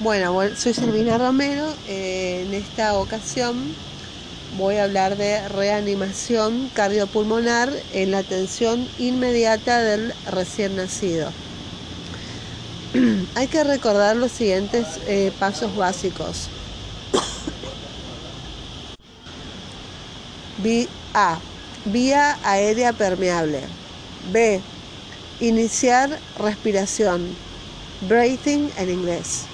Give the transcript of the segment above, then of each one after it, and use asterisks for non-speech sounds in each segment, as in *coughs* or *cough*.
Bueno, soy Silvina Romero. Eh, en esta ocasión voy a hablar de reanimación cardiopulmonar en la atención inmediata del recién nacido. *clears throat* Hay que recordar los siguientes eh, pasos básicos. *coughs* A. Vía aérea permeable. B. Iniciar respiración. Breathing en inglés.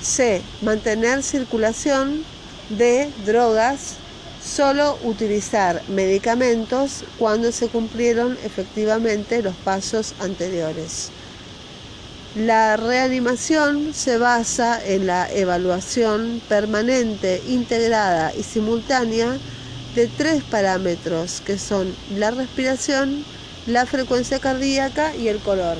C. Mantener circulación. D. Drogas. Solo utilizar medicamentos cuando se cumplieron efectivamente los pasos anteriores. La reanimación se basa en la evaluación permanente, integrada y simultánea de tres parámetros que son la respiración, la frecuencia cardíaca y el color.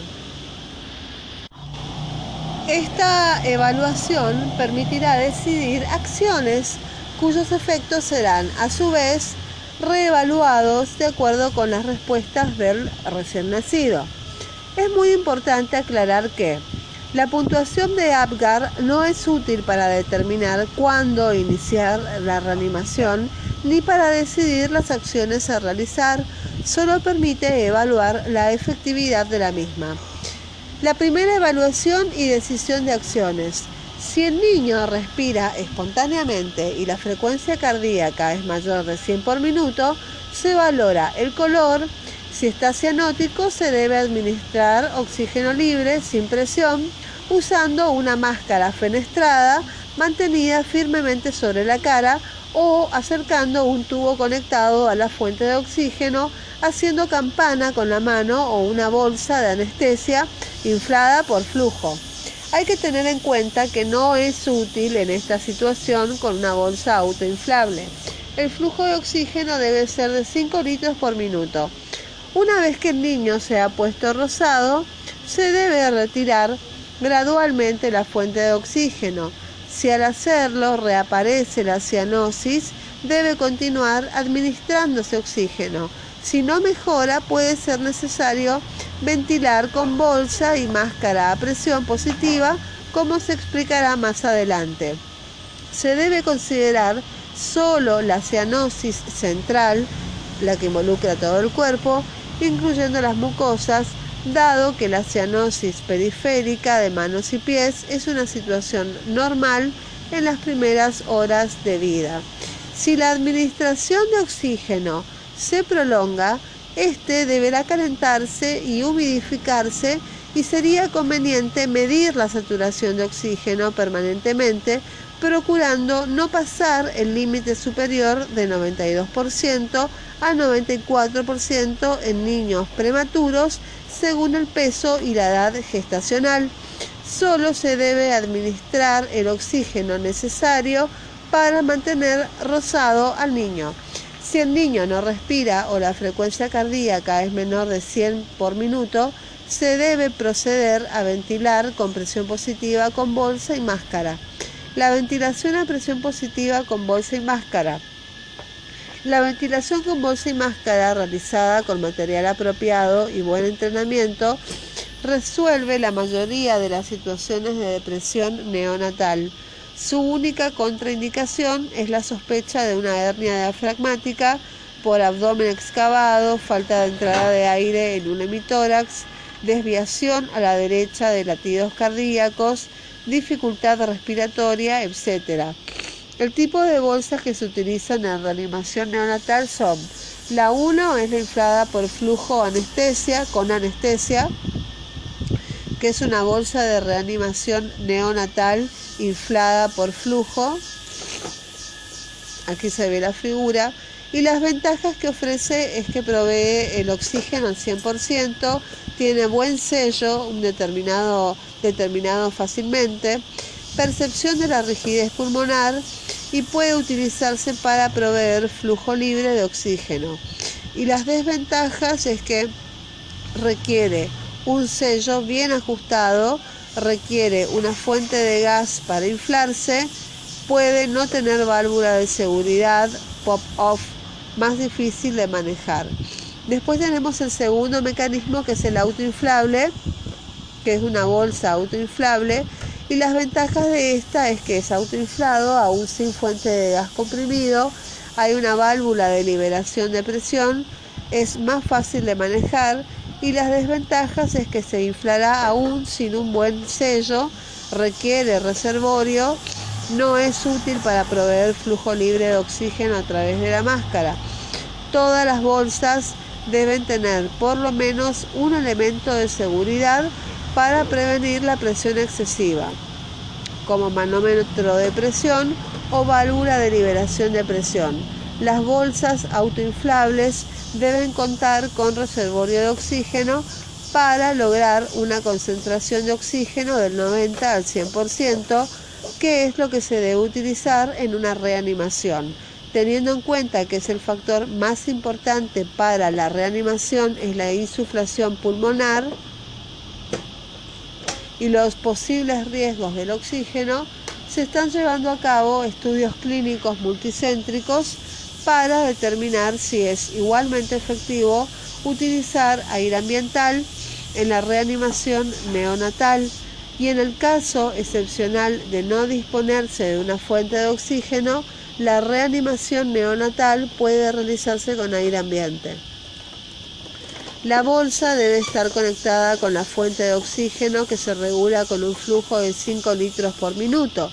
Esta evaluación permitirá decidir acciones cuyos efectos serán a su vez reevaluados de acuerdo con las respuestas del recién nacido. Es muy importante aclarar que la puntuación de APGAR no es útil para determinar cuándo iniciar la reanimación ni para decidir las acciones a realizar, solo permite evaluar la efectividad de la misma. La primera evaluación y decisión de acciones. Si el niño respira espontáneamente y la frecuencia cardíaca es mayor de 100 por minuto, se valora el color. Si está cianótico, se debe administrar oxígeno libre sin presión usando una máscara fenestrada mantenida firmemente sobre la cara o acercando un tubo conectado a la fuente de oxígeno, haciendo campana con la mano o una bolsa de anestesia inflada por flujo. Hay que tener en cuenta que no es útil en esta situación con una bolsa autoinflable. El flujo de oxígeno debe ser de 5 litros por minuto. Una vez que el niño se ha puesto rosado, se debe retirar gradualmente la fuente de oxígeno. Si al hacerlo reaparece la cianosis, debe continuar administrándose oxígeno. Si no mejora, puede ser necesario ventilar con bolsa y máscara a presión positiva, como se explicará más adelante. Se debe considerar solo la cianosis central, la que involucra todo el cuerpo, incluyendo las mucosas, dado que la cianosis periférica de manos y pies es una situación normal en las primeras horas de vida. Si la administración de oxígeno se prolonga, este deberá calentarse y humidificarse y sería conveniente medir la saturación de oxígeno permanentemente, procurando no pasar el límite superior de 92% a 94% en niños prematuros según el peso y la edad gestacional. Solo se debe administrar el oxígeno necesario para mantener rosado al niño. Si el niño no respira o la frecuencia cardíaca es menor de 100 por minuto, se debe proceder a ventilar con presión positiva con bolsa y máscara. La ventilación a presión positiva con bolsa y máscara. La ventilación con bolsa y máscara realizada con material apropiado y buen entrenamiento resuelve la mayoría de las situaciones de depresión neonatal. Su única contraindicación es la sospecha de una hernia diafragmática por abdomen excavado, falta de entrada de aire en un hemitórax, desviación a la derecha de latidos cardíacos, dificultad respiratoria, etc. El tipo de bolsas que se utilizan en reanimación neonatal son la 1 es la inflada por flujo anestesia con anestesia, que es una bolsa de reanimación neonatal inflada por flujo. Aquí se ve la figura. Y las ventajas que ofrece es que provee el oxígeno al 100%, tiene buen sello, un determinado, determinado fácilmente, percepción de la rigidez pulmonar y puede utilizarse para proveer flujo libre de oxígeno. Y las desventajas es que requiere un sello bien ajustado requiere una fuente de gas para inflarse, puede no tener válvula de seguridad pop-off, más difícil de manejar. Después tenemos el segundo mecanismo que es el autoinflable, que es una bolsa autoinflable y las ventajas de esta es que es autoinflado, aún sin fuente de gas comprimido, hay una válvula de liberación de presión, es más fácil de manejar y las desventajas es que se inflará aún sin un buen sello, requiere reservorio, no es útil para proveer flujo libre de oxígeno a través de la máscara. Todas las bolsas deben tener por lo menos un elemento de seguridad para prevenir la presión excesiva, como manómetro de presión o válvula de liberación de presión. Las bolsas autoinflables deben contar con reservorio de oxígeno para lograr una concentración de oxígeno del 90 al 100%, que es lo que se debe utilizar en una reanimación. Teniendo en cuenta que es el factor más importante para la reanimación es la insuflación pulmonar y los posibles riesgos del oxígeno, se están llevando a cabo estudios clínicos multicéntricos para determinar si es igualmente efectivo utilizar aire ambiental en la reanimación neonatal y en el caso excepcional de no disponerse de una fuente de oxígeno, la reanimación neonatal puede realizarse con aire ambiente. La bolsa debe estar conectada con la fuente de oxígeno que se regula con un flujo de 5 litros por minuto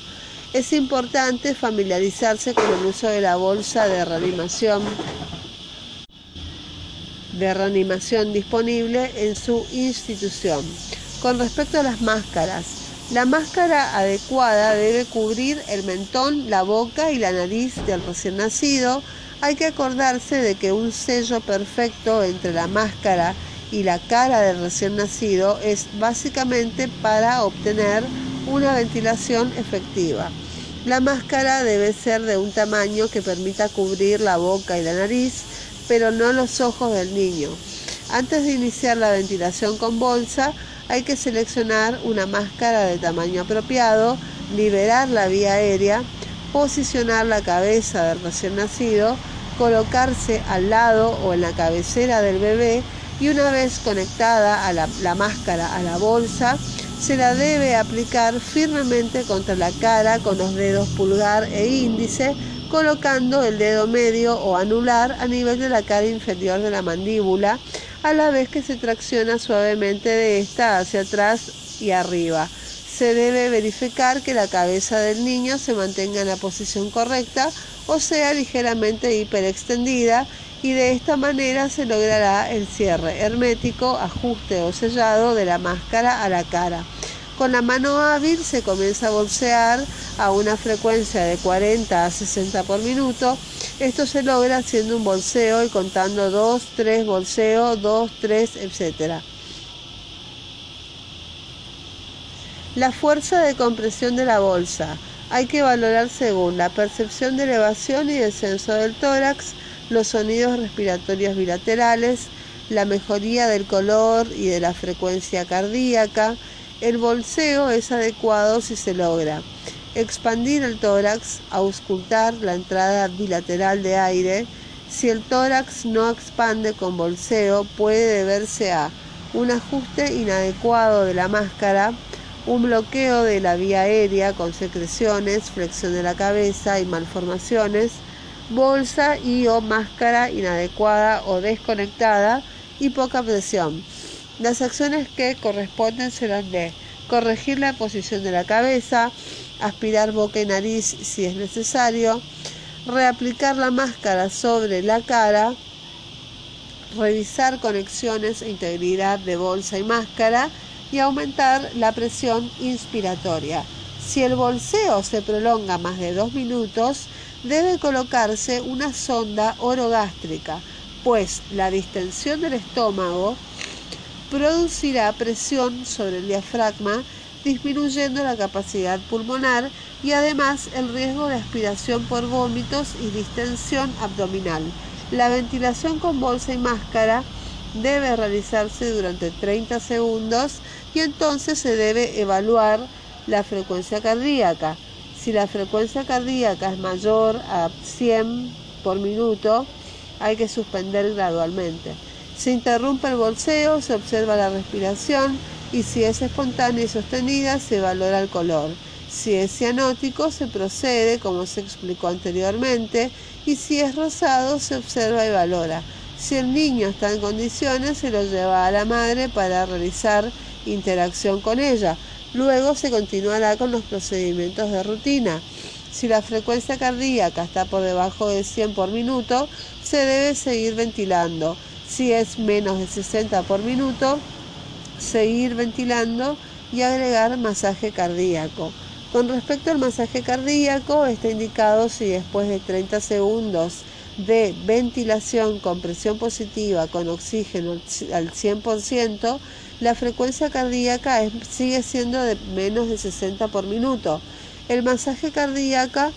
es importante familiarizarse con el uso de la bolsa de reanimación de reanimación disponible en su institución. Con respecto a las máscaras, la máscara adecuada debe cubrir el mentón, la boca y la nariz del recién nacido. Hay que acordarse de que un sello perfecto entre la máscara y la cara del recién nacido es básicamente para obtener una ventilación efectiva. La máscara debe ser de un tamaño que permita cubrir la boca y la nariz, pero no los ojos del niño. Antes de iniciar la ventilación con bolsa, hay que seleccionar una máscara de tamaño apropiado, liberar la vía aérea, posicionar la cabeza del recién nacido, colocarse al lado o en la cabecera del bebé y una vez conectada a la, la máscara a la bolsa, se la debe aplicar firmemente contra la cara con los dedos pulgar e índice, colocando el dedo medio o anular a nivel de la cara inferior de la mandíbula, a la vez que se tracciona suavemente de esta hacia atrás y arriba. Se debe verificar que la cabeza del niño se mantenga en la posición correcta o sea ligeramente hiperextendida y de esta manera se logrará el cierre hermético, ajuste o sellado de la máscara a la cara. Con la mano hábil se comienza a bolsear a una frecuencia de 40 a 60 por minuto. Esto se logra haciendo un bolseo y contando 2, 3 bolseo, 2, 3, etc. La fuerza de compresión de la bolsa. Hay que valorar según la percepción de elevación y descenso del tórax, los sonidos respiratorios bilaterales, la mejoría del color y de la frecuencia cardíaca. El bolseo es adecuado si se logra expandir el tórax, auscultar la entrada bilateral de aire. Si el tórax no expande con bolseo, puede deberse a un ajuste inadecuado de la máscara, un bloqueo de la vía aérea con secreciones, flexión de la cabeza y malformaciones, bolsa y o máscara inadecuada o desconectada y poca presión. Las acciones que corresponden serán de corregir la posición de la cabeza, aspirar boca y nariz si es necesario, reaplicar la máscara sobre la cara, revisar conexiones e integridad de bolsa y máscara y aumentar la presión inspiratoria. Si el bolseo se prolonga más de dos minutos, debe colocarse una sonda orogástrica, pues la distensión del estómago producirá presión sobre el diafragma, disminuyendo la capacidad pulmonar y además el riesgo de aspiración por vómitos y distensión abdominal. La ventilación con bolsa y máscara debe realizarse durante 30 segundos y entonces se debe evaluar la frecuencia cardíaca. Si la frecuencia cardíaca es mayor a 100 por minuto, hay que suspender gradualmente. Se interrumpe el bolseo, se observa la respiración y si es espontánea y sostenida se valora el color. Si es cianótico se procede como se explicó anteriormente y si es rosado se observa y valora. Si el niño está en condiciones se lo lleva a la madre para realizar interacción con ella. Luego se continuará con los procedimientos de rutina. Si la frecuencia cardíaca está por debajo de 100 por minuto, se debe seguir ventilando. Si es menos de 60 por minuto, seguir ventilando y agregar masaje cardíaco. Con respecto al masaje cardíaco, está indicado si después de 30 segundos de ventilación con presión positiva con oxígeno al 100%, la frecuencia cardíaca sigue siendo de menos de 60 por minuto. El masaje cardíaco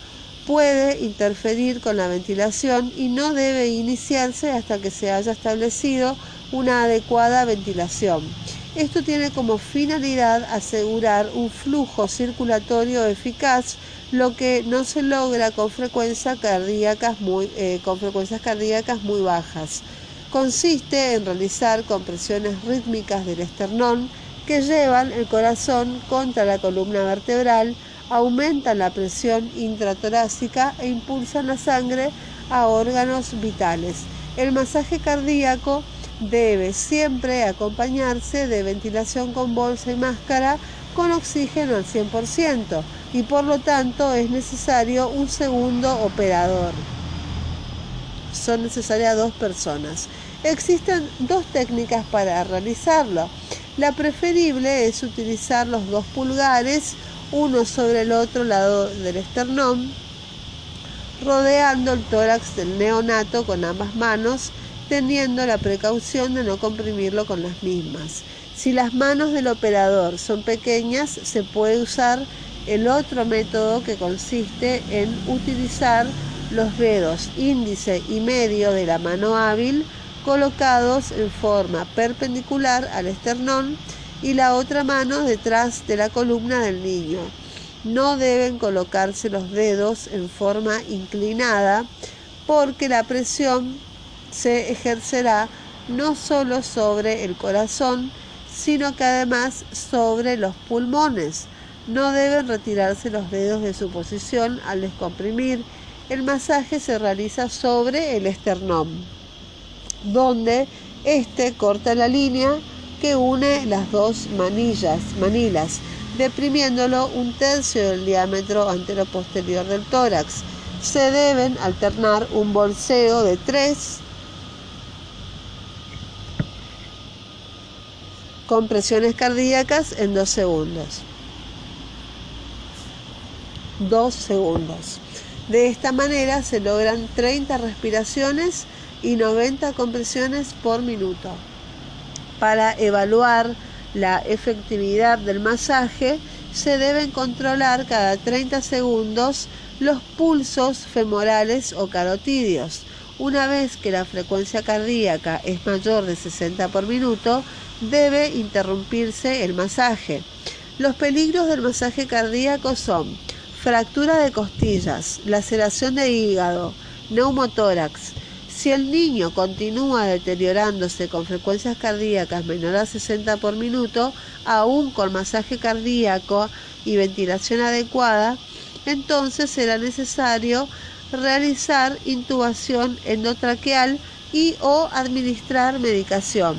puede interferir con la ventilación y no debe iniciarse hasta que se haya establecido una adecuada ventilación. Esto tiene como finalidad asegurar un flujo circulatorio eficaz, lo que no se logra con, frecuencias cardíacas muy, eh, con frecuencias cardíacas muy bajas. Consiste en realizar compresiones rítmicas del esternón que llevan el corazón contra la columna vertebral, aumentan la presión intratorácica e impulsan la sangre a órganos vitales. El masaje cardíaco debe siempre acompañarse de ventilación con bolsa y máscara con oxígeno al 100% y por lo tanto es necesario un segundo operador. Son necesarias dos personas. Existen dos técnicas para realizarlo. La preferible es utilizar los dos pulgares, uno sobre el otro lado del esternón, rodeando el tórax del neonato con ambas manos teniendo la precaución de no comprimirlo con las mismas. Si las manos del operador son pequeñas, se puede usar el otro método que consiste en utilizar los dedos índice y medio de la mano hábil colocados en forma perpendicular al esternón y la otra mano detrás de la columna del niño. No deben colocarse los dedos en forma inclinada porque la presión se ejercerá no solo sobre el corazón, sino que además sobre los pulmones. No deben retirarse los dedos de su posición al descomprimir. El masaje se realiza sobre el esternón, donde éste corta la línea que une las dos manillas, manilas, deprimiéndolo un tercio del diámetro antero-posterior del tórax. Se deben alternar un bolseo de tres compresiones cardíacas en dos segundos. Dos segundos. De esta manera se logran 30 respiraciones y 90 compresiones por minuto. Para evaluar la efectividad del masaje, se deben controlar cada 30 segundos los pulsos femorales o carotidios. Una vez que la frecuencia cardíaca es mayor de 60 por minuto, debe interrumpirse el masaje. Los peligros del masaje cardíaco son fractura de costillas, laceración de hígado, neumotórax. Si el niño continúa deteriorándose con frecuencias cardíacas menores a 60 por minuto, aún con masaje cardíaco y ventilación adecuada, entonces será necesario realizar intubación endotraqueal y o administrar medicación.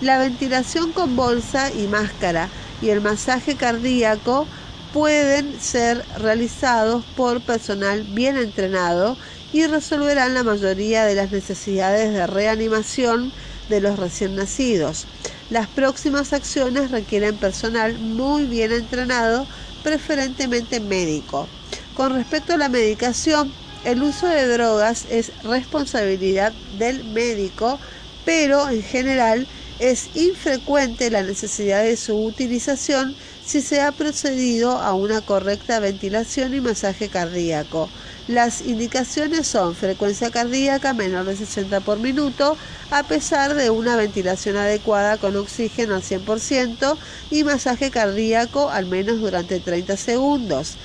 La ventilación con bolsa y máscara y el masaje cardíaco pueden ser realizados por personal bien entrenado y resolverán la mayoría de las necesidades de reanimación de los recién nacidos. Las próximas acciones requieren personal muy bien entrenado, preferentemente médico. Con respecto a la medicación, el uso de drogas es responsabilidad del médico, pero en general es infrecuente la necesidad de su utilización si se ha procedido a una correcta ventilación y masaje cardíaco. Las indicaciones son frecuencia cardíaca menor de 60 por minuto, a pesar de una ventilación adecuada con oxígeno al 100% y masaje cardíaco al menos durante 30 segundos.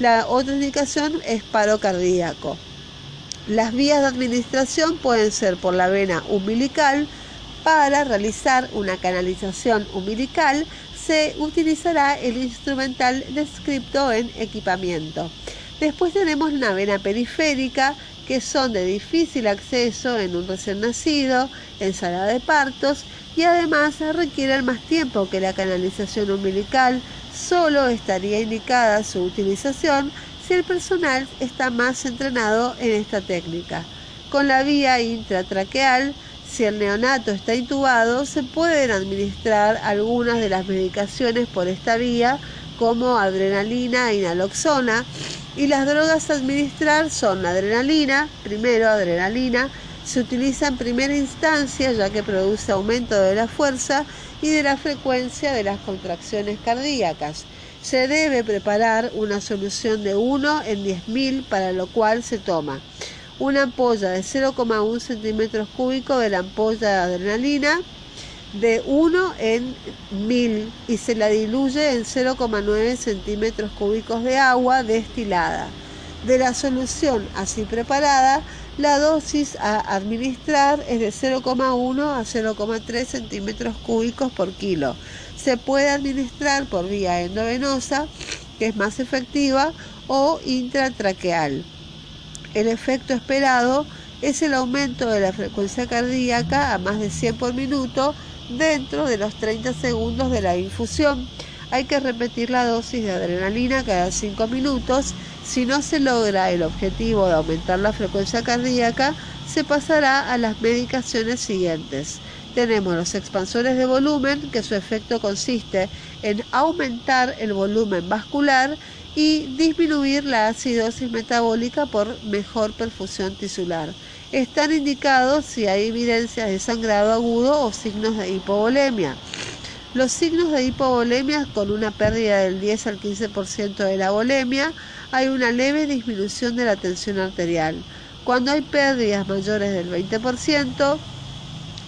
La otra indicación es paro cardíaco. Las vías de administración pueden ser por la vena umbilical, para realizar una canalización umbilical se utilizará el instrumental descripto en equipamiento. Después tenemos la vena periférica, que son de difícil acceso en un recién nacido, en sala de partos y además requieren más tiempo que la canalización umbilical. Solo estaría indicada su utilización si el personal está más entrenado en esta técnica. Con la vía intratraqueal, si el neonato está intubado, se pueden administrar algunas de las medicaciones por esta vía, como adrenalina e naloxona, y las drogas a administrar son adrenalina, primero adrenalina, se utiliza en primera instancia ya que produce aumento de la fuerza y de la frecuencia de las contracciones cardíacas. Se debe preparar una solución de 1 en 10.000 para lo cual se toma una ampolla de 0,1 centímetros cúbicos de la ampolla de adrenalina de 1 en 1000 y se la diluye en 0,9 centímetros cúbicos de agua destilada. De la solución así preparada, la dosis a administrar es de 0,1 a 0,3 centímetros cúbicos por kilo. Se puede administrar por vía endovenosa, que es más efectiva, o intratraqueal. El efecto esperado es el aumento de la frecuencia cardíaca a más de 100 por minuto dentro de los 30 segundos de la infusión. Hay que repetir la dosis de adrenalina cada 5 minutos. Si no se logra el objetivo de aumentar la frecuencia cardíaca, se pasará a las medicaciones siguientes. Tenemos los expansores de volumen, que su efecto consiste en aumentar el volumen vascular y disminuir la acidosis metabólica por mejor perfusión tisular. Están indicados si hay evidencias de sangrado agudo o signos de hipovolemia. Los signos de hipovolemia con una pérdida del 10 al 15% de la volemia, hay una leve disminución de la tensión arterial. Cuando hay pérdidas mayores del 20%,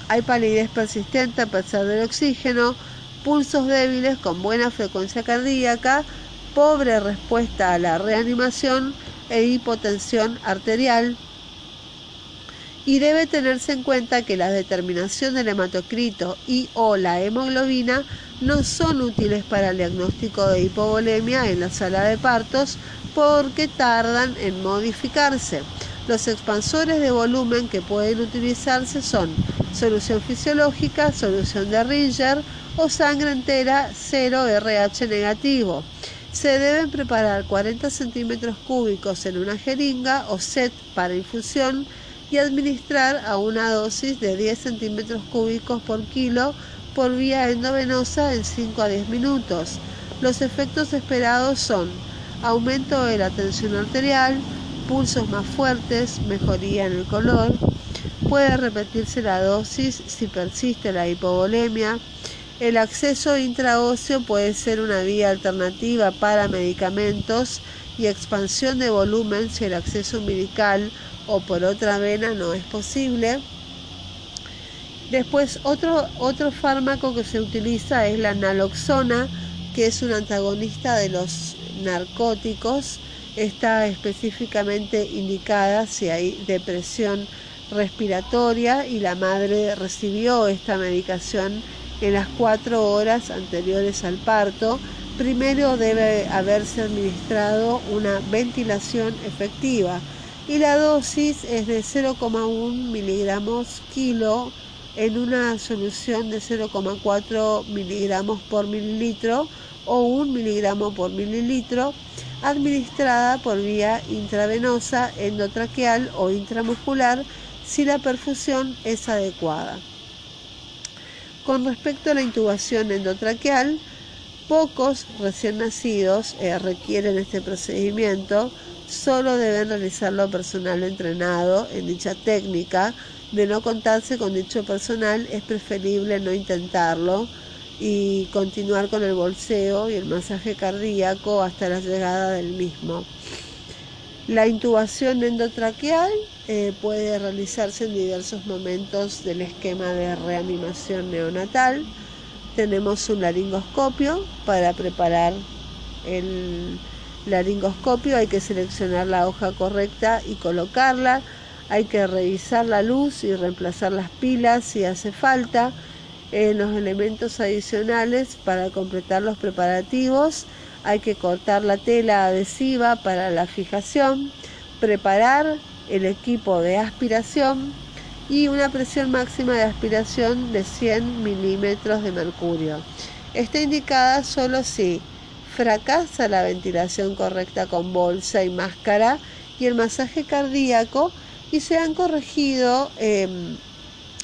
hay palidez persistente a pesar del oxígeno, pulsos débiles con buena frecuencia cardíaca, pobre respuesta a la reanimación e hipotensión arterial, y debe tenerse en cuenta que la determinación del hematocrito y o la hemoglobina no son útiles para el diagnóstico de hipovolemia en la sala de partos porque tardan en modificarse. Los expansores de volumen que pueden utilizarse son solución fisiológica, solución de Ringer o sangre entera 0 RH negativo. Se deben preparar 40 centímetros cúbicos en una jeringa o set para infusión y administrar a una dosis de 10 centímetros cúbicos por kilo por vía endovenosa en 5 a 10 minutos. Los efectos esperados son aumento de la tensión arterial, pulsos más fuertes, mejoría en el color. Puede repetirse la dosis si persiste la hipovolemia. El acceso intraóseo puede ser una vía alternativa para medicamentos y expansión de volumen si el acceso umbilical o por otra vena no es posible. Después otro, otro fármaco que se utiliza es la naloxona, que es un antagonista de los narcóticos. Está específicamente indicada si hay depresión respiratoria y la madre recibió esta medicación en las cuatro horas anteriores al parto. Primero debe haberse administrado una ventilación efectiva y la dosis es de 0,1 miligramos kilo en una solución de 0,4 miligramos por mililitro o 1 miligramo por mililitro administrada por vía intravenosa, endotraqueal o intramuscular si la perfusión es adecuada. Con respecto a la intubación endotraqueal, pocos recién nacidos eh, requieren este procedimiento solo deben realizarlo personal entrenado en dicha técnica. De no contarse con dicho personal, es preferible no intentarlo y continuar con el bolseo y el masaje cardíaco hasta la llegada del mismo. La intubación endotraqueal eh, puede realizarse en diversos momentos del esquema de reanimación neonatal. Tenemos un laringoscopio para preparar el laringoscopio. Hay que seleccionar la hoja correcta y colocarla, hay que revisar la luz y reemplazar las pilas si hace falta. En los elementos adicionales para completar los preparativos. Hay que cortar la tela adhesiva para la fijación, preparar el equipo de aspiración y una presión máxima de aspiración de 100 milímetros de mercurio. Está indicada solo si fracasa la ventilación correcta con bolsa y máscara y el masaje cardíaco y se han corregido em,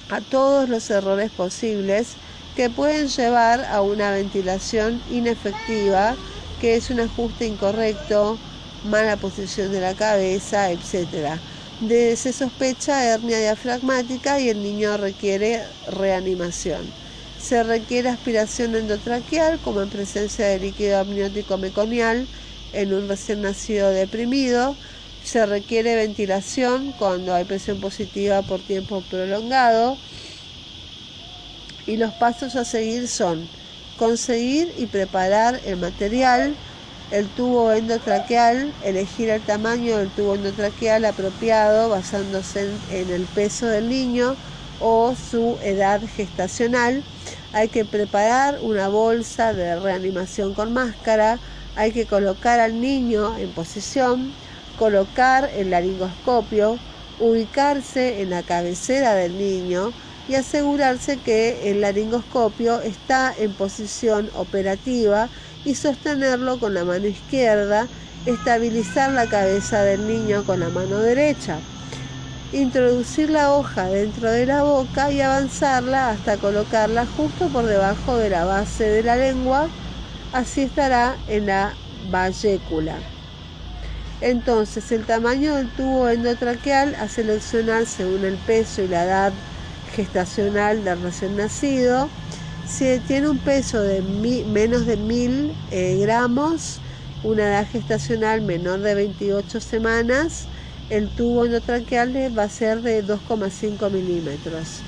a todos los errores posibles que pueden llevar a una ventilación inefectiva, que es un ajuste incorrecto, mala posición de la cabeza, etc. Se sospecha hernia diafragmática y el niño requiere reanimación. Se requiere aspiración endotraqueal como en presencia de líquido amniótico meconial en un recién nacido deprimido. Se requiere ventilación cuando hay presión positiva por tiempo prolongado. Y los pasos a seguir son conseguir y preparar el material, el tubo endotraqueal, elegir el tamaño del tubo endotraqueal apropiado basándose en, el peso del niño o su edad gestacional. Hay que preparar una bolsa de reanimación con máscara, hay que colocar al niño en posición, colocar el laringoscopio, ubicarse en la cabecera del niño y asegurarse que el laringoscopio está en posición operativa y sostenerlo con la mano izquierda, estabilizar la cabeza del niño con la mano derecha, introducir la hoja dentro de la boca y avanzarla hasta colocarla justo por debajo de la base de la lengua, así estará en la vallécula. Entonces, el tamaño del tubo endotraqueal a seleccionar según el peso y la edad gestacional del recién nacido si tiene un peso de menos de 1000 eh, gramos, una edad gestacional menor de 28 semanas, el tubo endotraqueal va a ser de 2,5 milímetros.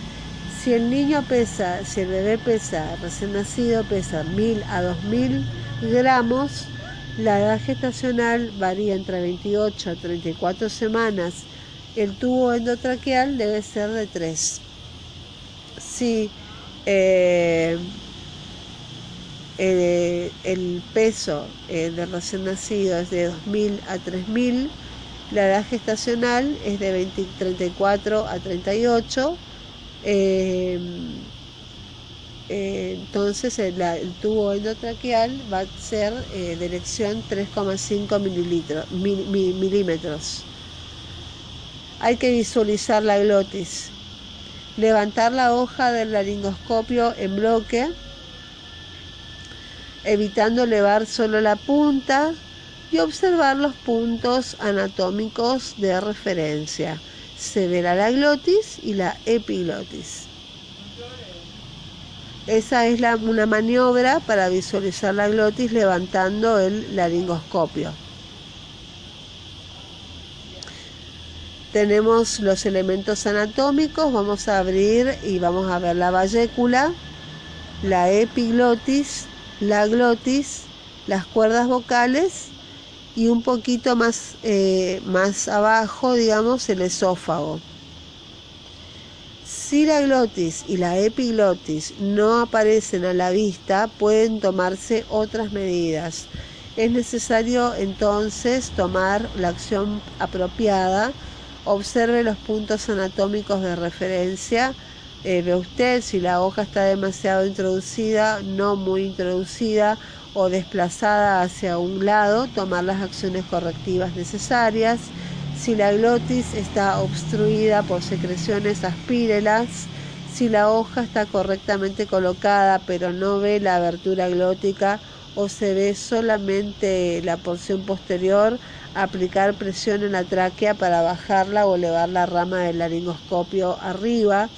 Si el niño pesa, si el bebé pesa, recién nacido pesa 1000 a 2000 gramos, la edad gestacional varía entre 28 a 34 semanas. El tubo endotraqueal debe ser de 3. Si eh, eh, el peso eh, del recién nacido es de 2.000 a 3.000, la edad gestacional es de 34 a 38, entonces el, tubo endotraqueal va a ser de elección 3,5 milímetros. Hay que visualizar la glotis levantar la hoja del laringoscopio en bloque, evitando elevar solo la punta y observar los puntos anatómicos de referencia. Se verá la glotis y la epiglotis. Esa es una maniobra para visualizar la glotis levantando el laringoscopio. Tenemos los elementos anatómicos, vamos a abrir y vamos a ver la vallécula, la epiglotis, la glotis, las cuerdas vocales y un poquito más, eh, más abajo, digamos, el esófago. Si la glotis y la epiglotis no aparecen a la vista, pueden tomarse otras medidas. Es necesario entonces tomar la acción apropiada observe los puntos anatómicos de referencia. Eh, ve usted si la hoja está demasiado introducida, no muy introducida o desplazada hacia un lado, tomar las acciones correctivas necesarias. Si la glotis está obstruida por secreciones, aspírelas. Si la hoja está correctamente colocada pero no ve la abertura glótica o se ve solamente la porción posterior, aplicar presión en la tráquea para bajarla o elevar la rama del laringoscopio arriba,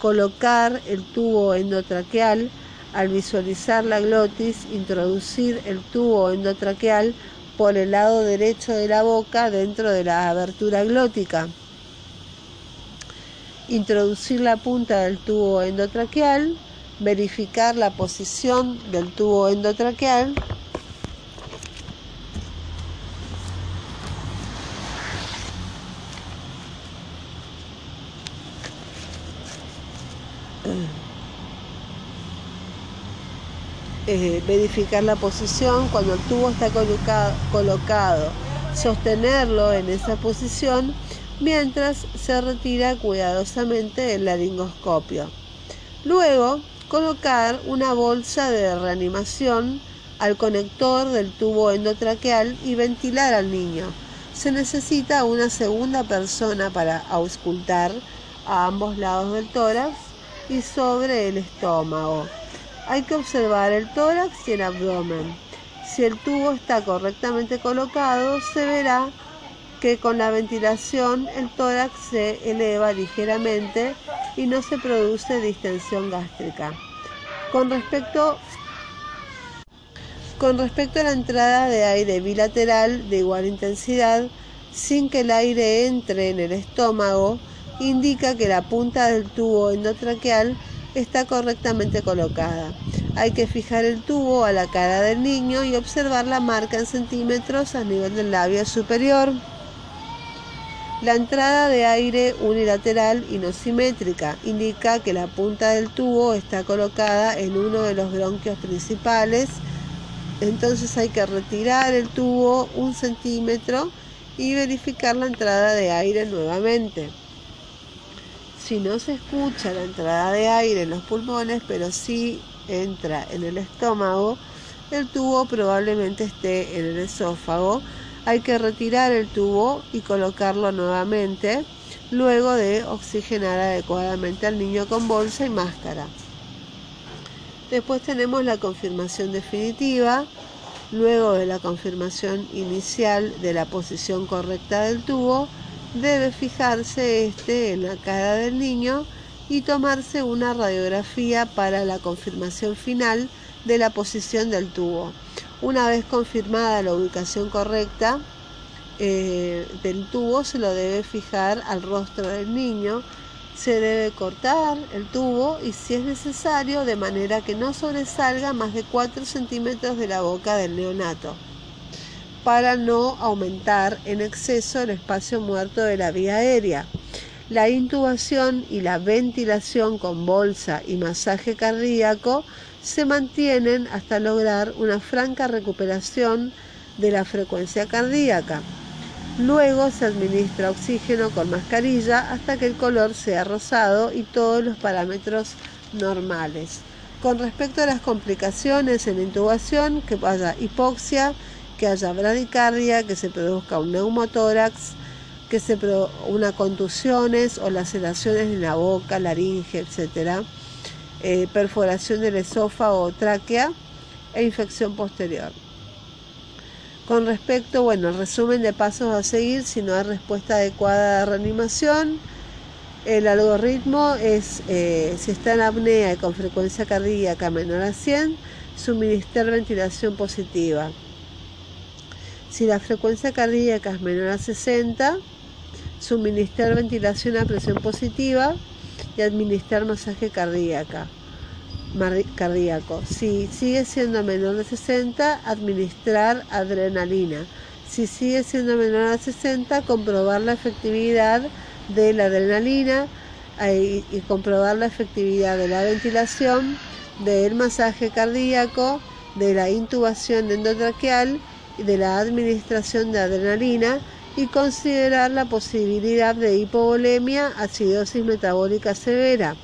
colocar el tubo endotraqueal, al visualizar la glotis, introducir el tubo endotraqueal por el lado derecho de la boca dentro de la abertura glótica. Introducir la punta del tubo endotraqueal, verificar la posición del tubo endotraqueal eh, verificar la posición cuando el tubo está colocado, sostenerlo en esa posición mientras se retira cuidadosamente el laringoscopio. Luego, colocar una bolsa de reanimación al conector del tubo endotraqueal y ventilar al niño. Se necesita una segunda persona para auscultar a ambos lados del tórax y sobre el estómago. Hay que observar el tórax y el abdomen. Si el tubo está correctamente colocado, se verá que con la ventilación el tórax se eleva ligeramente y no se produce distensión gástrica. Con respecto, con respecto a la entrada de aire bilateral de igual intensidad, sin que el aire entre en el estómago, indica que la punta del tubo endotraqueal está correctamente colocada. Hay que fijar el tubo a la cara del niño y observar la marca en centímetros a nivel del labio superior. La entrada de aire unilateral y no simétrica indica que la punta del tubo está colocada en uno de los bronquios principales. Entonces hay que retirar el tubo un centímetro y verificar la entrada de aire nuevamente si no se escucha la entrada de aire en los pulmones, pero sí entra en el estómago, el tubo probablemente esté en el esófago. Hay que retirar el tubo y colocarlo nuevamente, luego de oxigenar adecuadamente al niño con bolsa y máscara. Después tenemos la confirmación definitiva. Luego de la confirmación inicial de la posición correcta del tubo, debe fijarse este en la cara del niño y tomarse una radiografía para la confirmación final de la posición del tubo. Una vez confirmada la ubicación correcta eh, del tubo, se lo debe fijar al rostro del niño. Se debe cortar el tubo y si es necesario de manera que no sobresalga más de 4 centímetros de la boca del neonato para no aumentar en exceso el espacio muerto de la vía aérea. La intubación y la ventilación con bolsa y masaje cardíaco se mantienen hasta lograr una franca recuperación de la frecuencia cardíaca. Luego se administra oxígeno con mascarilla hasta que el color sea rosado y todos los parámetros normales. Con respecto a las complicaciones en la intubación, que vaya hipoxia, que haya bradicardia, que se produzca un neumotórax, que se una contusiones o laceraciones en la boca, laringe, etc. Eh, perforación del esófago o tráquea e infección posterior. Con respecto, bueno, resumen de pasos a seguir si no hay respuesta adecuada de reanimación. El algoritmo es, eh, si está en apnea y con frecuencia cardíaca menor a 100, suministrar ventilación positiva. Si la frecuencia cardíaca es menor a 60, suministrar ventilación a presión positiva y administrar masaje cardíaca, cardíaco. Si sigue siendo menor de 60, administrar adrenalina. Si sigue siendo menor a 60, comprobar la efectividad de la adrenalina eh, y comprobar la efectividad de la ventilación, del masaje cardíaco, de la intubación endotraqueal de la administración de adrenalina y considerar la posibilidad de hipovolemia, acidosis metabólica severa.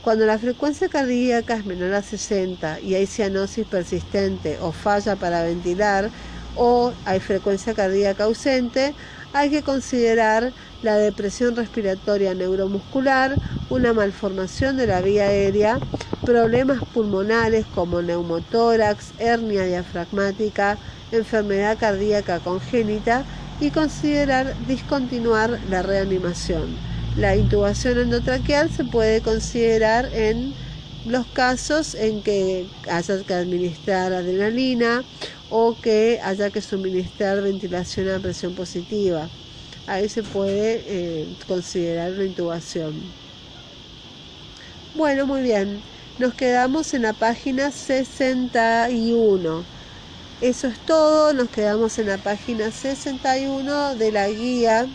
Cuando la frecuencia cardíaca es menor a 60 y hay cianosis persistente o falla para ventilar o hay frecuencia cardíaca ausente, hay que considerar la depresión respiratoria neuromuscular, una malformación de la vía aérea, problemas pulmonares como neumotórax, hernia diafragmática, enfermedad cardíaca congénita y considerar discontinuar la reanimación. La intubación endotraqueal se puede considerar en los casos en que haya que administrar adrenalina o que haya que suministrar ventilación a presión positiva. Ahí se puede eh, considerar la intubación. Bueno, muy bien. Nos quedamos en la página 61. Eso es todo, nos quedamos en la página 61 de la guía.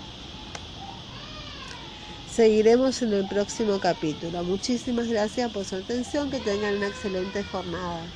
Seguiremos en el próximo capítulo. Muchísimas gracias por su atención, que tengan una excelente jornada.